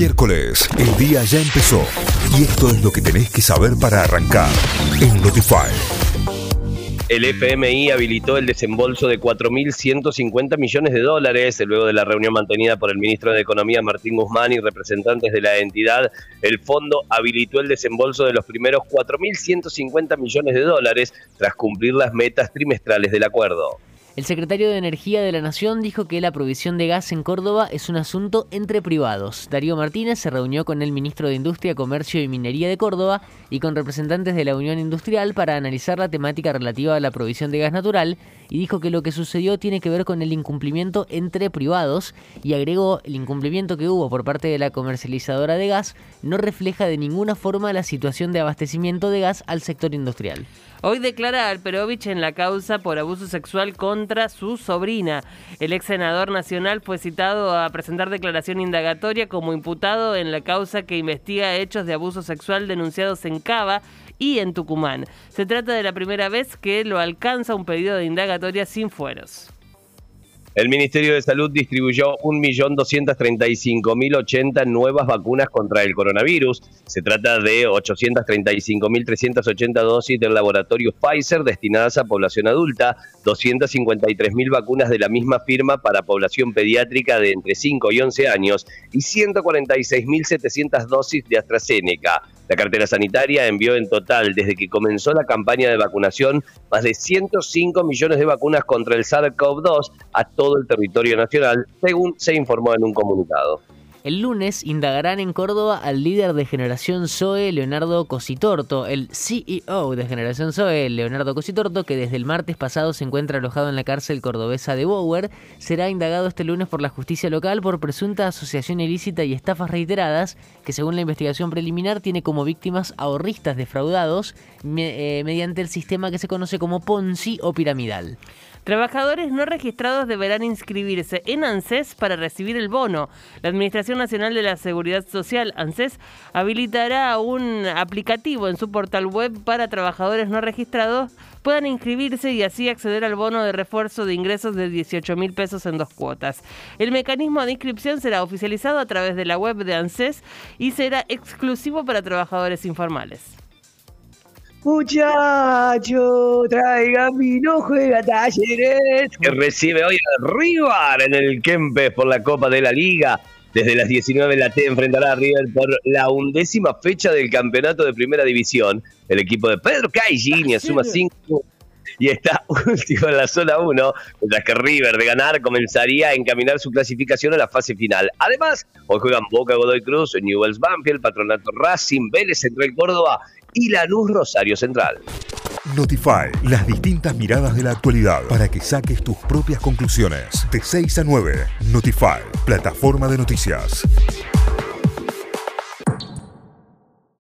Miércoles, el día ya empezó y esto es lo que tenés que saber para arrancar en Notify. El FMI habilitó el desembolso de 4.150 millones de dólares luego de la reunión mantenida por el ministro de Economía Martín Guzmán y representantes de la entidad. El fondo habilitó el desembolso de los primeros 4.150 millones de dólares tras cumplir las metas trimestrales del acuerdo. El secretario de Energía de la Nación dijo que la provisión de gas en Córdoba es un asunto entre privados. Darío Martínez se reunió con el ministro de Industria, Comercio y Minería de Córdoba y con representantes de la Unión Industrial para analizar la temática relativa a la provisión de gas natural y dijo que lo que sucedió tiene que ver con el incumplimiento entre privados y agregó el incumplimiento que hubo por parte de la comercializadora de gas no refleja de ninguna forma la situación de abastecimiento de gas al sector industrial. Hoy declara Alperovich en la causa por abuso sexual contra su sobrina. El ex senador nacional fue citado a presentar declaración indagatoria como imputado en la causa que investiga hechos de abuso sexual denunciados en Cava y en Tucumán. Se trata de la primera vez que lo alcanza un pedido de indagatoria sin fueros. El Ministerio de Salud distribuyó 1.235.080 nuevas vacunas contra el coronavirus. Se trata de 835.380 dosis del laboratorio Pfizer destinadas a población adulta, 253.000 vacunas de la misma firma para población pediátrica de entre 5 y 11 años y 146.700 dosis de AstraZeneca. La cartera sanitaria envió en total, desde que comenzó la campaña de vacunación, más de 105 millones de vacunas contra el SARS-CoV-2 a todo el territorio nacional, según se informó en un comunicado. El lunes indagarán en Córdoba al líder de Generación Zoe, Leonardo Cositorto, el CEO de Generación Zoe, Leonardo Cositorto, que desde el martes pasado se encuentra alojado en la cárcel cordobesa de Bower, será indagado este lunes por la justicia local por presunta asociación ilícita y estafas reiteradas, que según la investigación preliminar tiene como víctimas ahorristas defraudados eh, mediante el sistema que se conoce como Ponzi o piramidal. Trabajadores no registrados deberán inscribirse en ANSES para recibir el bono. La Administración Nacional de la Seguridad Social, ANSES, habilitará un aplicativo en su portal web para trabajadores no registrados puedan inscribirse y así acceder al bono de refuerzo de ingresos de 18 mil pesos en dos cuotas. El mecanismo de inscripción será oficializado a través de la web de ANSES y será exclusivo para trabajadores informales. Muchacho, traiga mi no juega talleres. Que recibe hoy a River en el Kempes por la Copa de la Liga. Desde las 19 la T enfrentará a River por la undécima fecha del campeonato de Primera División. El equipo de Pedro Caillini suma 5 y está último en la zona 1, mientras que River de ganar comenzaría a encaminar su clasificación a la fase final. Además, hoy juegan Boca Godoy Cruz, Newells Banfield, Patronato Racing, Vélez Central Córdoba y Lanús Rosario Central. Notify, las distintas miradas de la actualidad para que saques tus propias conclusiones. De 6 a 9, Notify, plataforma de noticias.